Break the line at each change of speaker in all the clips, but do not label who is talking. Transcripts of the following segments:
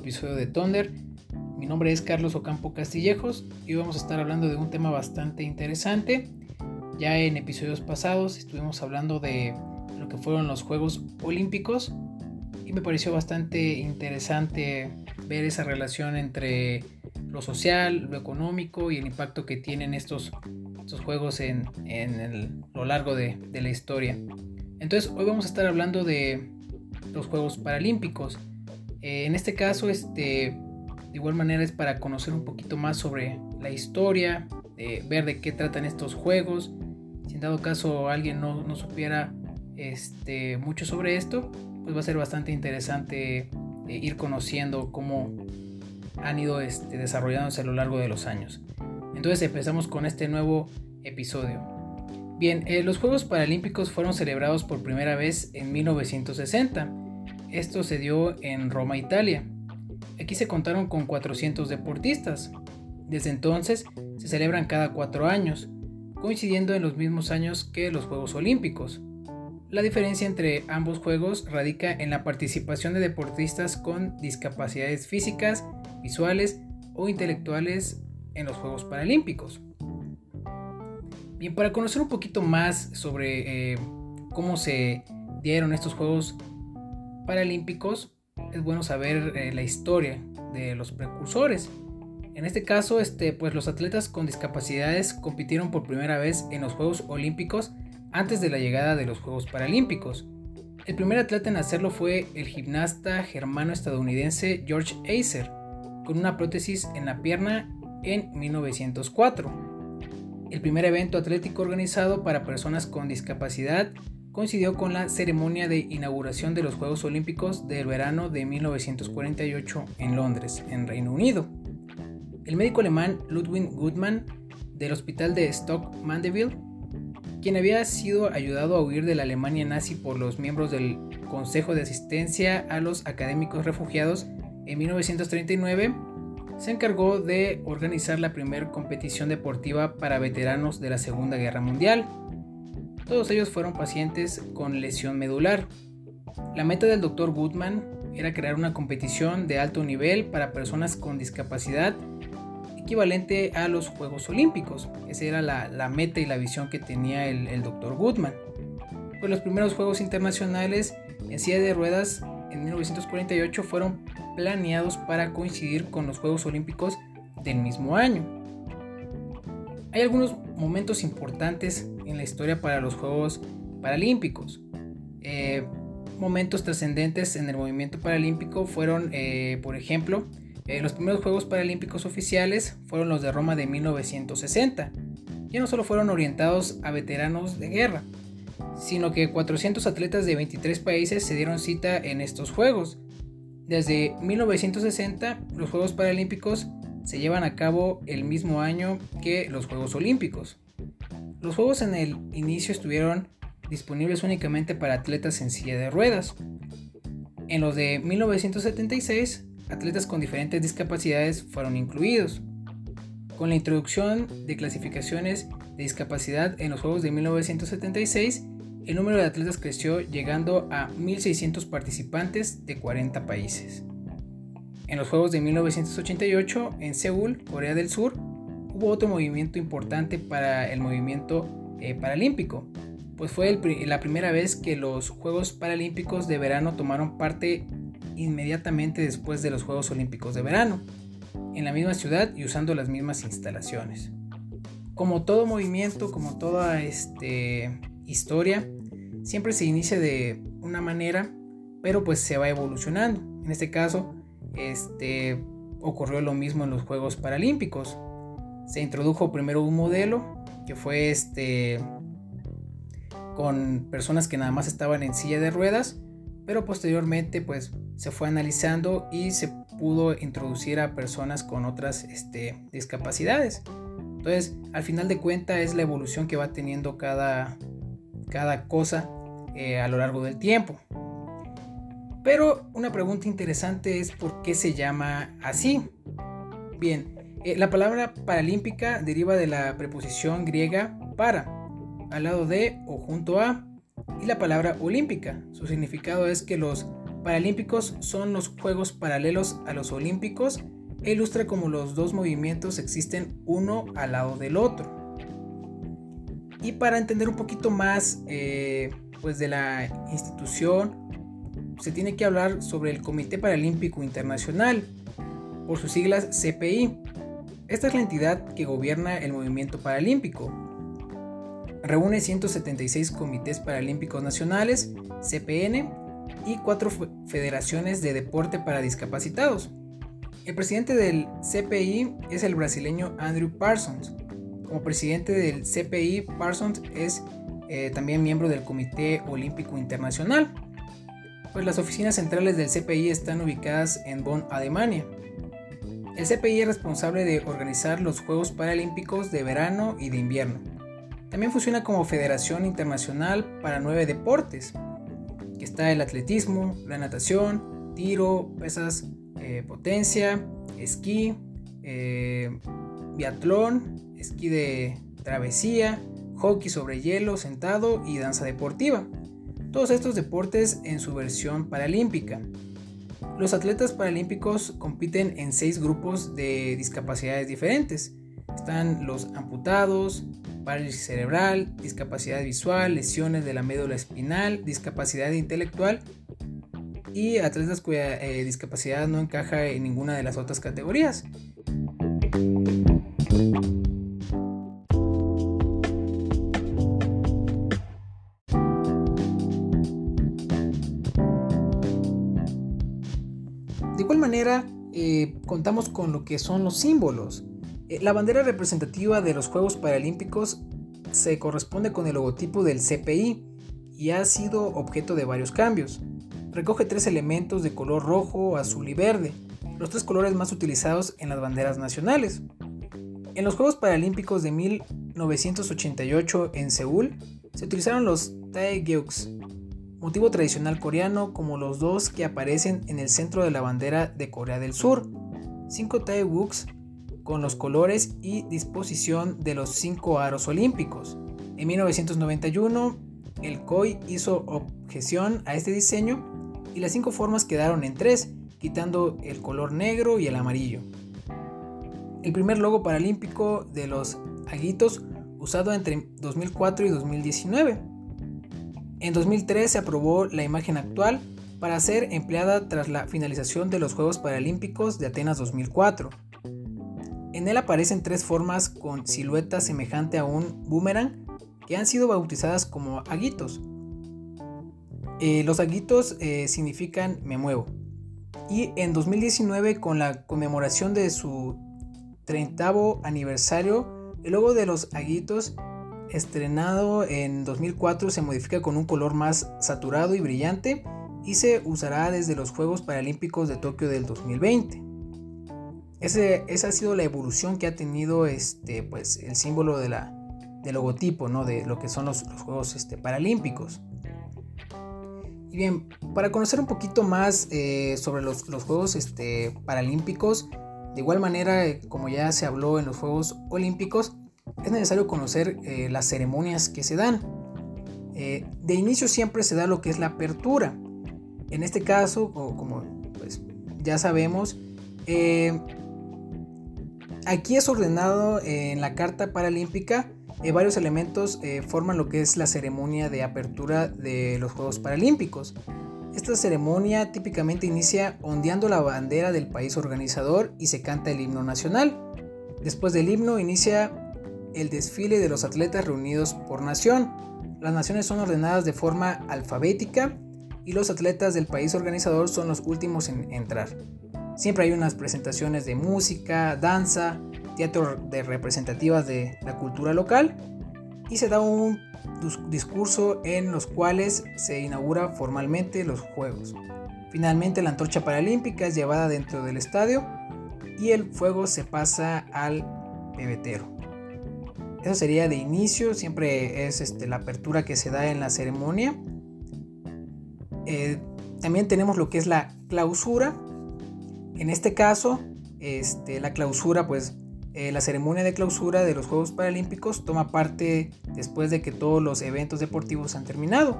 episodio de Thunder. Mi nombre es Carlos Ocampo Castillejos y hoy vamos a estar hablando de un tema bastante interesante. Ya en episodios pasados estuvimos hablando de lo que fueron los Juegos Olímpicos y me pareció bastante interesante ver esa relación entre lo social, lo económico y el impacto que tienen estos, estos juegos en, lo largo de, de la historia. Entonces hoy vamos a estar hablando de los Juegos Paralímpicos. Eh, en este caso, este, de igual manera es para conocer un poquito más sobre la historia, ver de qué tratan estos juegos. Si en dado caso alguien no, no supiera este, mucho sobre esto, pues va a ser bastante interesante eh, ir conociendo cómo han ido este, desarrollándose a lo largo de los años. Entonces empezamos con este nuevo episodio. Bien, eh, los Juegos Paralímpicos fueron celebrados por primera vez en 1960 esto se dio en Roma, Italia. Aquí se contaron con 400 deportistas. Desde entonces se celebran cada cuatro años, coincidiendo en los mismos años que los Juegos Olímpicos. La diferencia entre ambos juegos radica en la participación de deportistas con discapacidades físicas, visuales o intelectuales en los Juegos Paralímpicos. Bien, para conocer un poquito más sobre eh, cómo se dieron estos Juegos paralímpicos es bueno saber eh, la historia de los precursores. En este caso, este, pues los atletas con discapacidades compitieron por primera vez en los Juegos Olímpicos antes de la llegada de los Juegos Paralímpicos. El primer atleta en hacerlo fue el gimnasta germano-estadounidense George Acer, con una prótesis en la pierna en 1904. El primer evento atlético organizado para personas con discapacidad coincidió con la ceremonia de inauguración de los Juegos Olímpicos del verano de 1948 en Londres, en Reino Unido. El médico alemán Ludwig Goodman del hospital de Stock Mandeville, quien había sido ayudado a huir de la Alemania nazi por los miembros del Consejo de Asistencia a los Académicos Refugiados en 1939, se encargó de organizar la primera competición deportiva para veteranos de la Segunda Guerra Mundial todos ellos fueron pacientes con lesión medular. La meta del Dr. Goodman era crear una competición de alto nivel para personas con discapacidad equivalente a los Juegos Olímpicos. Esa era la, meta y la visión que tenía el, el Dr. Goodman. Pues los primeros Juegos Internacionales en silla de ruedas en 1948 fueron planeados para coincidir con los Juegos Olímpicos del mismo año. Hay algunos momentos importantes en la historia para los Juegos Paralímpicos. Eh, momentos trascendentes en el movimiento paralímpico fueron, eh, por ejemplo, eh, los primeros Juegos Paralímpicos oficiales fueron los de Roma de 1960. Ya no solo fueron orientados a veteranos de guerra, sino que 400 atletas de 23 países se dieron cita en estos Juegos. Desde 1960, los Juegos Paralímpicos se llevan a cabo el mismo año que los Juegos Olímpicos. Los juegos en el inicio estuvieron disponibles únicamente para atletas en silla de ruedas. En los de 1976, atletas con diferentes discapacidades fueron incluidos. Con la introducción de clasificaciones de discapacidad en los Juegos de 1976, el número de atletas creció llegando a 1.600 participantes de 40 países. En los Juegos de 1988, en Seúl, Corea del Sur, hubo otro movimiento importante para el movimiento eh, paralímpico, pues fue la primera vez que los Juegos Paralímpicos de verano tomaron parte inmediatamente después de los Juegos Olímpicos de verano, en la misma ciudad y usando las mismas instalaciones. Como todo movimiento, como toda este, historia, siempre se inicia de una manera, pero pues se va evolucionando. En este caso, este, ocurrió lo mismo en los Juegos Paralímpicos se introdujo primero un modelo que fue este con personas que nada más estaban en silla de ruedas, pero posteriormente pues se fue analizando y se pudo introducir a personas con otras este, discapacidades. Entonces, al final de cuentas es la evolución que va teniendo cada, cada cosa eh, a lo largo del tiempo. Pero una pregunta interesante es por qué se llama así. Bien, eh, la palabra paralímpica deriva de la preposición griega para, al lado de o junto a, y la palabra olímpica. Su significado es que los paralímpicos son los juegos paralelos a los olímpicos e ilustra cómo los dos movimientos existen uno al lado del otro. Y para entender un poquito más eh, pues de la institución, se tiene que hablar sobre el Comité Paralímpico Internacional, por sus siglas CPI. Esta es la entidad que gobierna el movimiento paralímpico. Reúne 176 comités paralímpicos nacionales, CPN, y cuatro federaciones de deporte para discapacitados. El presidente del CPI es el brasileño Andrew Parsons. Como presidente del CPI, Parsons es eh, también miembro del Comité Olímpico Internacional. Pues las oficinas centrales del CPI están ubicadas en Bonn, Alemania. El CPI es responsable de organizar los Juegos Paralímpicos de verano y de invierno. También funciona como Federación Internacional para nueve deportes, que está el atletismo, la natación, tiro, pesas, eh, potencia, esquí, eh, biatlón, esquí de travesía, hockey sobre hielo sentado y danza deportiva. Todos estos deportes en su versión paralímpica. Los atletas paralímpicos compiten en seis grupos de discapacidades diferentes. Están los amputados, parálisis cerebral, discapacidad visual, lesiones de la médula espinal, discapacidad intelectual y atletas cuya eh, discapacidad no encaja en ninguna de las otras categorías. De igual manera, eh, contamos con lo que son los símbolos. Eh, la bandera representativa de los Juegos Paralímpicos se corresponde con el logotipo del CPI y ha sido objeto de varios cambios. Recoge tres elementos de color rojo, azul y verde, los tres colores más utilizados en las banderas nacionales. En los Juegos Paralímpicos de 1988 en Seúl se utilizaron los Taegyeoks, motivo tradicional coreano como los dos que aparecen en el centro de la bandera de Corea del Sur. Cinco Taegyeoks con los colores y disposición de los cinco aros olímpicos. En 1991, el COI hizo objeción a este diseño y las cinco formas quedaron en tres, quitando el color negro y el amarillo. El primer logo paralímpico de los aguitos usado entre 2004 y 2019. En 2003 se aprobó la imagen actual para ser empleada tras la finalización de los Juegos Paralímpicos de Atenas 2004. En él aparecen tres formas con silueta semejante a un boomerang que han sido bautizadas como aguitos. Eh, los aguitos eh, significan me muevo. Y en 2019, con la conmemoración de su 30 aniversario, el logo de los aguitos, estrenado en 2004, se modifica con un color más saturado y brillante y se usará desde los Juegos Paralímpicos de Tokio del 2020 esa ha sido la evolución que ha tenido este, pues, el símbolo de la, del logotipo, ¿no? de lo que son los, Juegos este, Paralímpicos. Y bien, para conocer un poquito más eh, sobre los, Juegos este, Paralímpicos, de igual manera, como ya se habló en los Juegos Olímpicos, es necesario conocer eh, las ceremonias que se dan. de inicio siempre se da lo que es la apertura. En este caso, como pues, ya sabemos, Aquí es ordenado en la Carta Paralímpica. Eh, varios elementos eh, forman lo que es la ceremonia de apertura de los Juegos Paralímpicos. Esta ceremonia típicamente inicia ondeando la bandera del país organizador y se canta el himno nacional. Después del himno inicia el desfile de los atletas reunidos por nación. Las naciones son ordenadas de forma alfabética y los atletas del país organizador son los últimos en entrar. Siempre hay unas presentaciones de música, danza, teatro de representativas de la cultura local y se da un discurso en los cuales se inaugura formalmente los Juegos. Finalmente la antorcha paralímpica es llevada dentro del estadio y el fuego se pasa al pebetero. Eso sería de inicio, siempre es este, la apertura que se da en la ceremonia. Eh, también tenemos lo que es la clausura, en este caso, este, la clausura, pues eh, la ceremonia de clausura de los Juegos Paralímpicos toma parte después de que todos los eventos deportivos han terminado.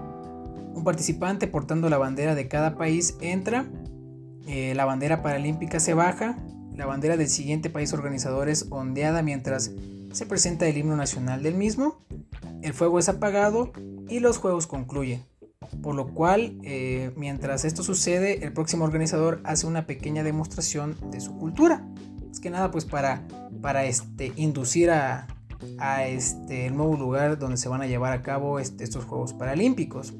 Un participante portando la bandera de cada país entra, eh, la bandera paralímpica se baja, la bandera del siguiente país organizador es ondeada mientras se presenta el himno nacional del mismo, el fuego es apagado y los juegos concluyen. Por lo cual, eh, mientras esto sucede, el próximo organizador hace una pequeña demostración de su cultura. Es que nada, pues para, para este, inducir a, a este, el nuevo lugar donde se van a llevar a cabo este, estos Juegos Paralímpicos.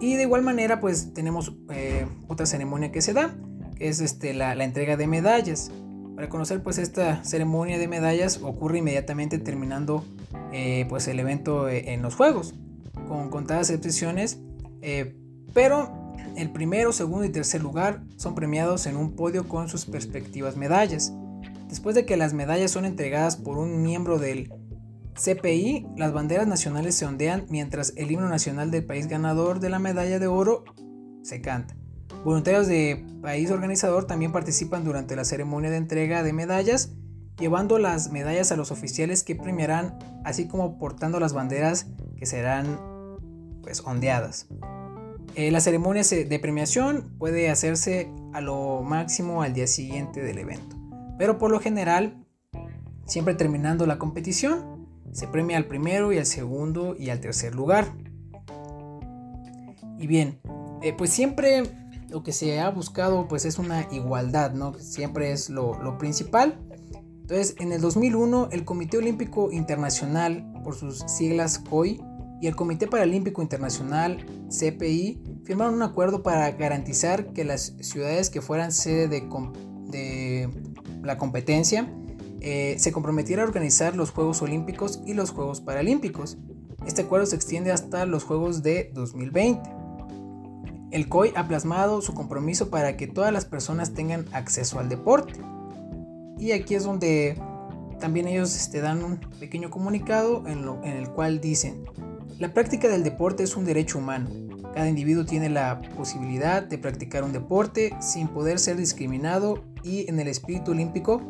Y de igual manera, pues tenemos eh, otra ceremonia que se da, que es este, la, entrega de medallas. Para conocer pues esta ceremonia de medallas ocurre inmediatamente terminando eh, pues el evento eh, en los Juegos, con contadas excepciones, pero el primero, segundo y tercer lugar son premiados en un podio con sus respectivas medallas. Después de que las medallas son entregadas por un miembro del CPI, las banderas nacionales se ondean mientras el himno nacional del país ganador de la medalla de oro se canta. Voluntarios de país organizador también participan durante la ceremonia de entrega de medallas, llevando las medallas a los oficiales que premiarán, así como portando las banderas que serán pues ondeadas. Eh, la ceremonia de premiación puede hacerse a lo máximo al día siguiente del evento. Pero por lo general, siempre terminando la competición, se premia al primero y al segundo y al tercer lugar. Y bien, eh, pues siempre lo que se ha buscado pues es una igualdad, ¿no? Siempre es lo, lo principal. Entonces, en el 2001, el Comité Olímpico Internacional, por sus siglas COI, y el Comité Paralímpico Internacional, CPI, firmaron un acuerdo para garantizar que las ciudades que fueran sede de, de la competencia, eh, se comprometiera a organizar los Juegos Olímpicos y los Juegos Paralímpicos. Este acuerdo se extiende hasta los Juegos de 2020. El COI ha plasmado su compromiso para que todas las personas tengan acceso al deporte. Y aquí es donde también ellos este, dan un pequeño comunicado en, en el cual dicen, la práctica del deporte es un derecho humano. Cada individuo tiene la posibilidad de practicar un deporte sin poder ser discriminado y en el espíritu olímpico,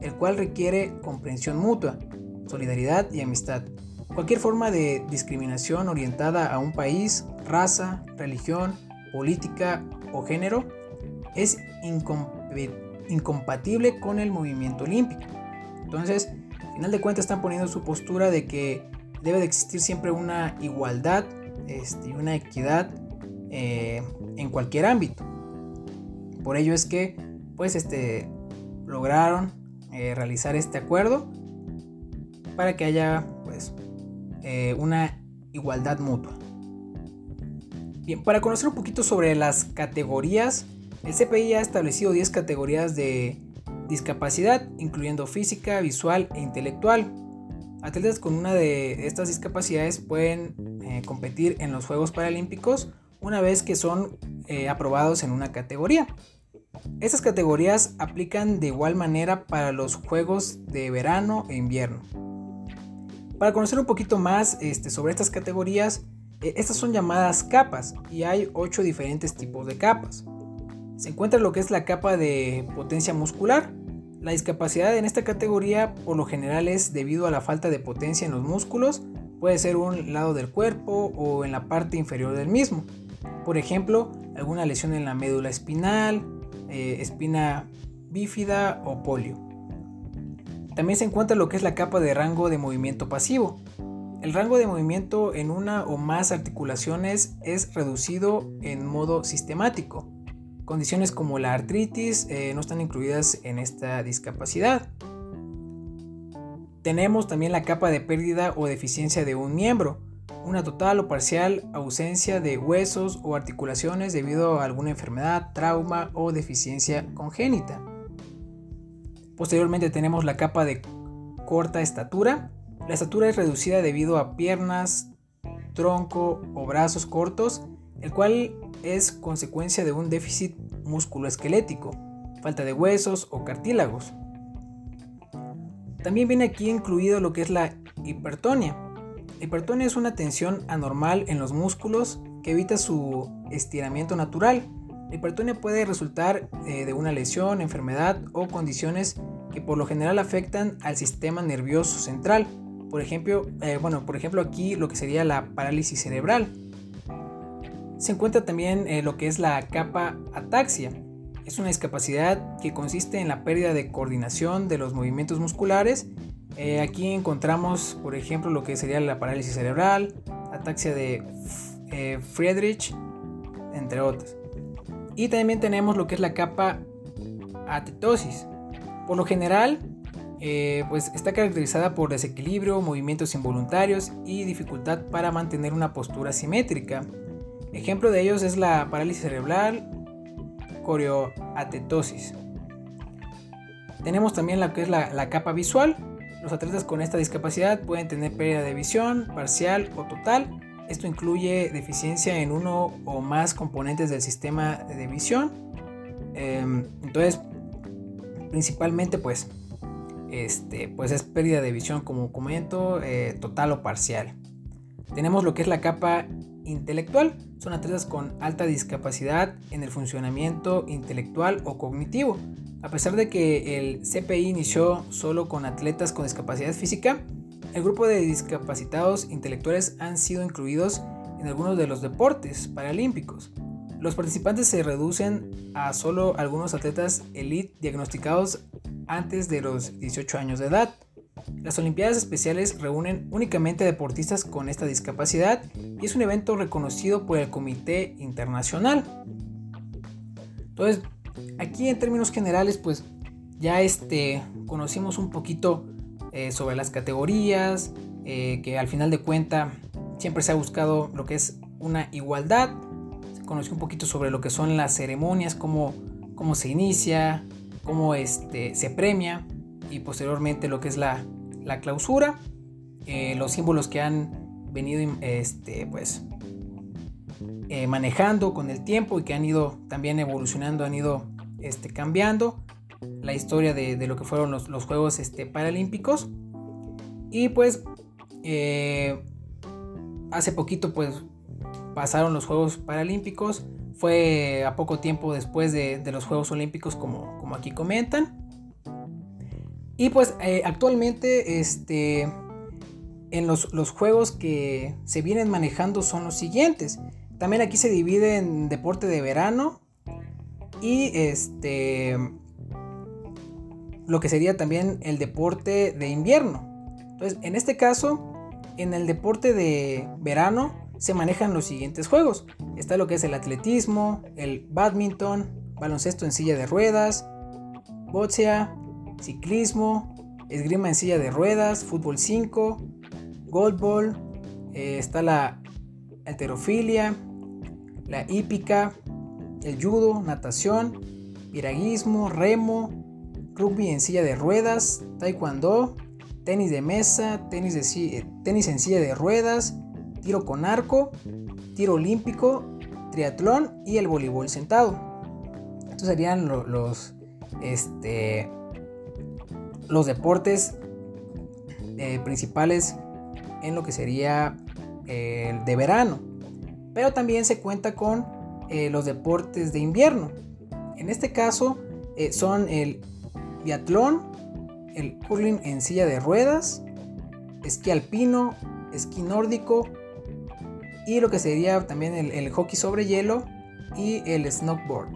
el cual requiere comprensión mutua, solidaridad y amistad. Cualquier forma de discriminación orientada a un país, raza, religión, política o género es incompatible con el movimiento olímpico. Entonces, al final de cuentas están poniendo su postura de que debe de existir siempre una igualdad este, y una equidad eh, en cualquier ámbito. Por ello es que pues este, lograron eh, realizar este acuerdo para que haya pues eh, una igualdad mutua. Para conocer un poquito sobre las categorías, el CPI ha establecido 10 categorías de discapacidad, incluyendo física, visual e intelectual. Atletas con una de estas discapacidades pueden eh, competir en los Juegos Paralímpicos una vez que son aprobados en una categoría. Estas categorías aplican de igual manera para los juegos de verano e invierno. Para conocer un poquito más este, sobre estas categorías, estas son llamadas capas y hay 8 diferentes tipos de capas. Se encuentra lo que es la capa de potencia muscular. La discapacidad en esta categoría por lo general es debido a la falta de potencia en los músculos, puede ser un lado del cuerpo o en la parte inferior del mismo. Por ejemplo, alguna lesión en la médula espinal, eh, espina bífida o polio. También se encuentra lo que es la capa de rango de movimiento pasivo. El rango de movimiento en una o más articulaciones es reducido en modo sistemático. Condiciones como la artritis eh, no están incluidas en esta discapacidad. Tenemos también la capa de pérdida o deficiencia de un miembro una total o parcial ausencia de huesos o articulaciones debido a alguna enfermedad, trauma o deficiencia congénita. Posteriormente tenemos la capa de corta estatura. La estatura es reducida debido a piernas, tronco o brazos cortos, el cual es consecuencia de un déficit musculoesquelético, falta de huesos o cartílagos. También viene aquí incluido lo que es la hipertonia, hipertonía es una tensión anormal en los músculos que evita su estiramiento natural. La hipertonía puede resultar eh, de una lesión, enfermedad o condiciones que por lo general afectan al sistema nervioso central. Por ejemplo, eh, bueno, por ejemplo aquí lo que sería la parálisis cerebral. se encuentra también eh, lo que es la capa ataxia. Es una discapacidad que consiste en la pérdida de coordinación de los movimientos musculares. Eh, aquí encontramos, por ejemplo, lo que sería la parálisis cerebral, ataxia de Friedrich, entre otras. Y también tenemos lo que es la capa atetosis. Por lo general, eh, pues está caracterizada por desequilibrio, movimientos involuntarios y dificultad para mantener una postura simétrica. Ejemplo de ellos es la parálisis cerebral, coreoatetosis. Tenemos también lo que es la, la capa visual. Los atletas con esta discapacidad pueden tener pérdida de visión parcial o total. Esto incluye deficiencia en uno o más componentes del sistema de visión. Em, entonces, principalmente pues este, pues es pérdida de visión como comento, eh, total o parcial. Tenemos lo que es la capa intelectual. Son atletas con alta discapacidad en el funcionamiento intelectual o cognitivo. A pesar de que el CPI inició solo con atletas con discapacidad física, el grupo de discapacitados intelectuales han sido incluidos en algunos de los deportes paralímpicos. Los participantes se reducen a solo algunos atletas elite diagnosticados antes de los 18 años de edad. Las Olimpiadas Especiales reúnen únicamente deportistas con esta discapacidad y es un evento reconocido por el Comité Internacional. Entonces, aquí en términos generales, pues ya este, conocimos un poquito eh, sobre las categorías, eh, que al final de cuenta siempre se ha buscado lo que es una igualdad. Se conoció un poquito sobre lo que son las ceremonias, cómo, cómo se inicia, cómo este, se premia y posteriormente lo que es la, clausura, eh, los símbolos que han venido este, pues, eh, manejando con el tiempo y que han ido también evolucionando, han ido este, cambiando la historia de, lo que fueron los, Juegos este, Paralímpicos. Y pues eh, hace poquito pues pasaron los Juegos Paralímpicos fue a poco tiempo después de, los Juegos Olímpicos, como, como, aquí comentan. Y pues eh, actualmente este, en los, juegos que se vienen manejando son los siguientes. También aquí se divide en deporte de verano y este lo que sería también el deporte de invierno. Entonces, en este caso, en el deporte de verano se manejan los siguientes juegos. Está lo que es el atletismo, el badminton, baloncesto en silla de ruedas, boxea, ciclismo, esgrima en silla de ruedas, fútbol 5, goldball, eh, está la alterofilia, la hípica, el judo, natación, piraguismo, remo, rugby en silla de ruedas, taekwondo, tenis de mesa, tenis, de, eh, tenis en silla de ruedas, tiro con arco, tiro olímpico, triatlón y el voleibol sentado. Estos serían los, este, los deportes eh, principales en lo que sería el de verano. Pero también se cuenta con eh, los deportes de invierno. En este caso eh, son el biatlón, el curling en silla de ruedas, esquí alpino, esquí nórdico, y lo que sería también el, hockey sobre hielo y el snowboard.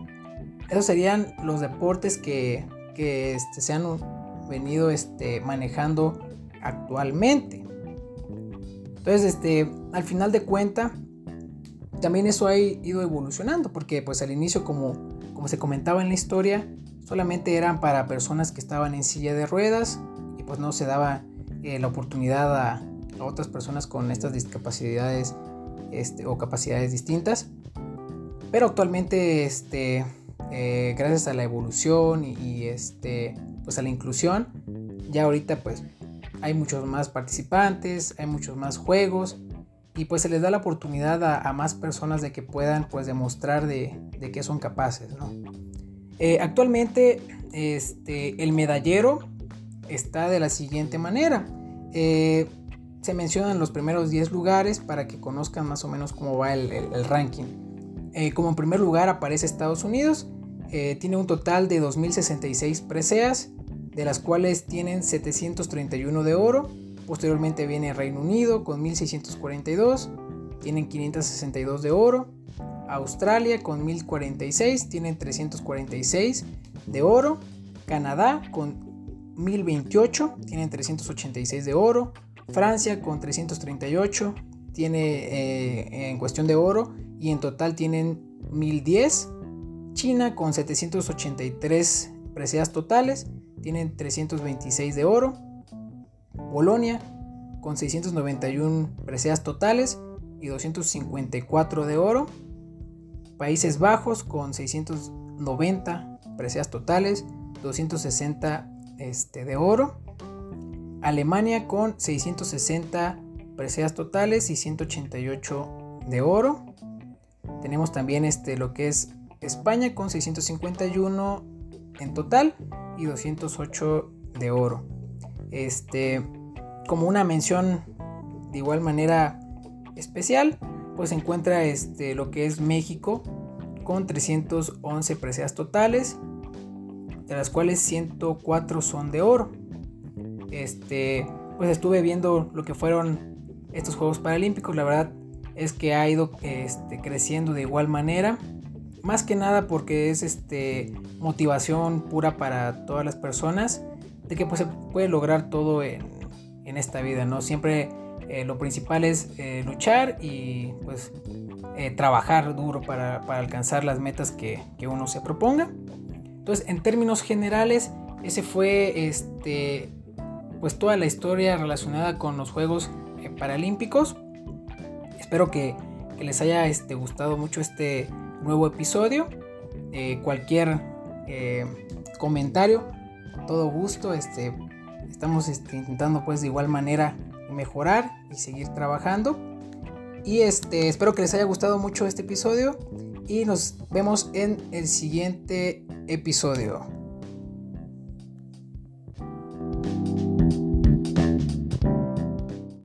Esos serían los deportes que, este, se han venido este, manejando actualmente. Entonces, este, al final de cuenta, también eso ha ido evolucionando, porque pues al inicio, como, como se comentaba en la historia, solamente eran para personas que estaban en silla de ruedas y pues no se daba eh, la oportunidad a, otras personas con estas discapacidades este, o capacidades distintas. Pero actualmente, este, eh, gracias a la evolución y, este, pues a la inclusión, ya ahorita pues hay muchos más participantes, hay muchos más juegos y pues se les da la oportunidad a, más personas de que puedan pues demostrar de, de que son capaces, eh, actualmente este, el medallero está de la siguiente manera. Eh, se mencionan los primeros 10 lugares para que conozcan más o menos cómo va el, ranking. Eh, como en primer lugar aparece Estados Unidos, eh, tiene un total de 2.066 preseas, de las cuales tienen 731 de oro. Posteriormente viene Reino Unido con 1.642, tienen 562 de oro. Australia con 1046 tienen 346 de oro. Canadá con 1028 tienen 386 de oro. Francia con 338 tiene eh, en cuestión de oro y en total tienen 1010. China con 783 preseas totales tienen 326 de oro. Polonia con 691 preseas totales y 254 de oro. Países Bajos con 690 preseas totales, 260 este, de oro. Alemania con 660 preseas totales y 188 de oro. Tenemos también este, lo que es España con 651 en total y 208 de oro. Este, como una mención de igual manera especial, pues se encuentra este, lo que es México con 311 preseas totales, de las cuales 104 son de oro. Este, pues estuve viendo lo que fueron estos Juegos Paralímpicos, la verdad es que ha ido este, creciendo de igual manera. Más que nada porque es este, motivación pura para todas las personas de que pues, se puede lograr todo en, en esta vida, ¿no? Siempre eh, lo principal es eh, luchar y pues eh, trabajar duro para, alcanzar las metas que, uno se proponga. Entonces, en términos generales, ese fue este, pues toda la historia relacionada con los Juegos Paralímpicos. Espero que, les haya este, gustado mucho este nuevo episodio. cualquier comentario, todo gusto. Este, estamos este, intentando pues de igual manera mejorar y seguir trabajando. Y este, espero que les haya gustado mucho este episodio y nos vemos en el siguiente episodio.